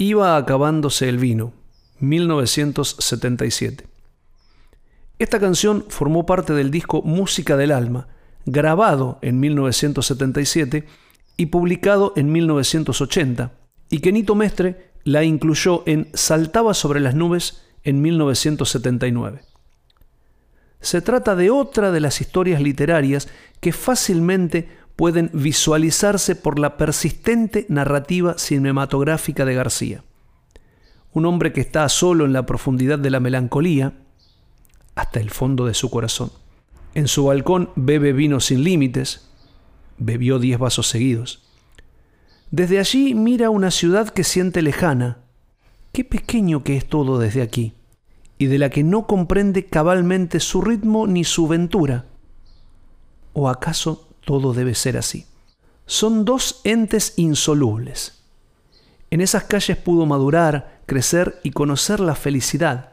Iba acabándose el vino, 1977. Esta canción formó parte del disco Música del Alma, grabado en 1977 y publicado en 1980, y que Nito Mestre la incluyó en Saltaba sobre las nubes en 1979. Se trata de otra de las historias literarias que fácilmente pueden visualizarse por la persistente narrativa cinematográfica de García. Un hombre que está solo en la profundidad de la melancolía, hasta el fondo de su corazón. En su balcón bebe vino sin límites, bebió diez vasos seguidos. Desde allí mira una ciudad que siente lejana. Qué pequeño que es todo desde aquí, y de la que no comprende cabalmente su ritmo ni su ventura. ¿O acaso todo debe ser así. Son dos entes insolubles. En esas calles pudo madurar, crecer y conocer la felicidad.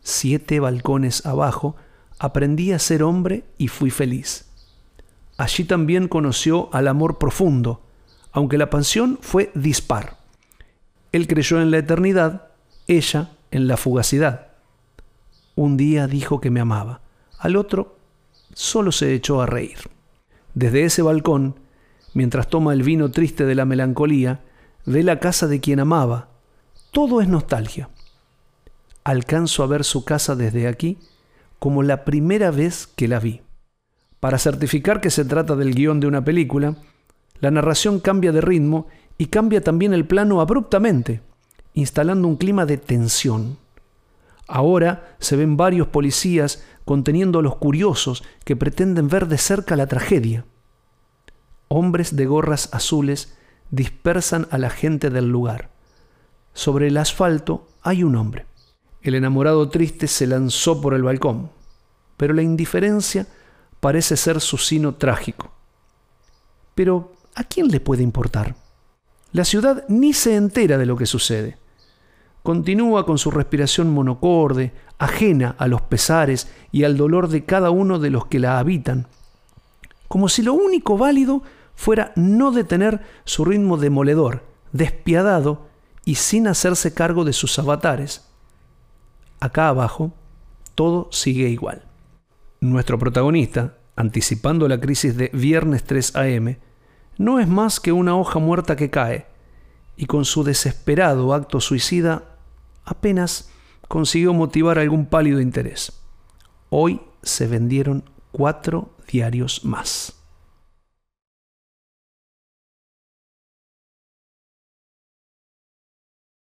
Siete balcones abajo, aprendí a ser hombre y fui feliz. Allí también conoció al amor profundo, aunque la pasión fue dispar. Él creyó en la eternidad, ella en la fugacidad. Un día dijo que me amaba, al otro solo se echó a reír. Desde ese balcón, mientras toma el vino triste de la melancolía, ve la casa de quien amaba. Todo es nostalgia. Alcanzo a ver su casa desde aquí como la primera vez que la vi. Para certificar que se trata del guion de una película, la narración cambia de ritmo y cambia también el plano abruptamente, instalando un clima de tensión. Ahora se ven varios policías conteniendo a los curiosos que pretenden ver de cerca la tragedia. Hombres de gorras azules dispersan a la gente del lugar. Sobre el asfalto hay un hombre. El enamorado triste se lanzó por el balcón, pero la indiferencia parece ser su sino trágico. Pero, ¿a quién le puede importar? La ciudad ni se entera de lo que sucede. Continúa con su respiración monocorde, ajena a los pesares y al dolor de cada uno de los que la habitan, como si lo único válido fuera no detener su ritmo demoledor, despiadado y sin hacerse cargo de sus avatares. Acá abajo, todo sigue igual. Nuestro protagonista, anticipando la crisis de Viernes 3 AM, no es más que una hoja muerta que cae, y con su desesperado acto suicida apenas consiguió motivar algún pálido interés. Hoy se vendieron cuatro diarios más.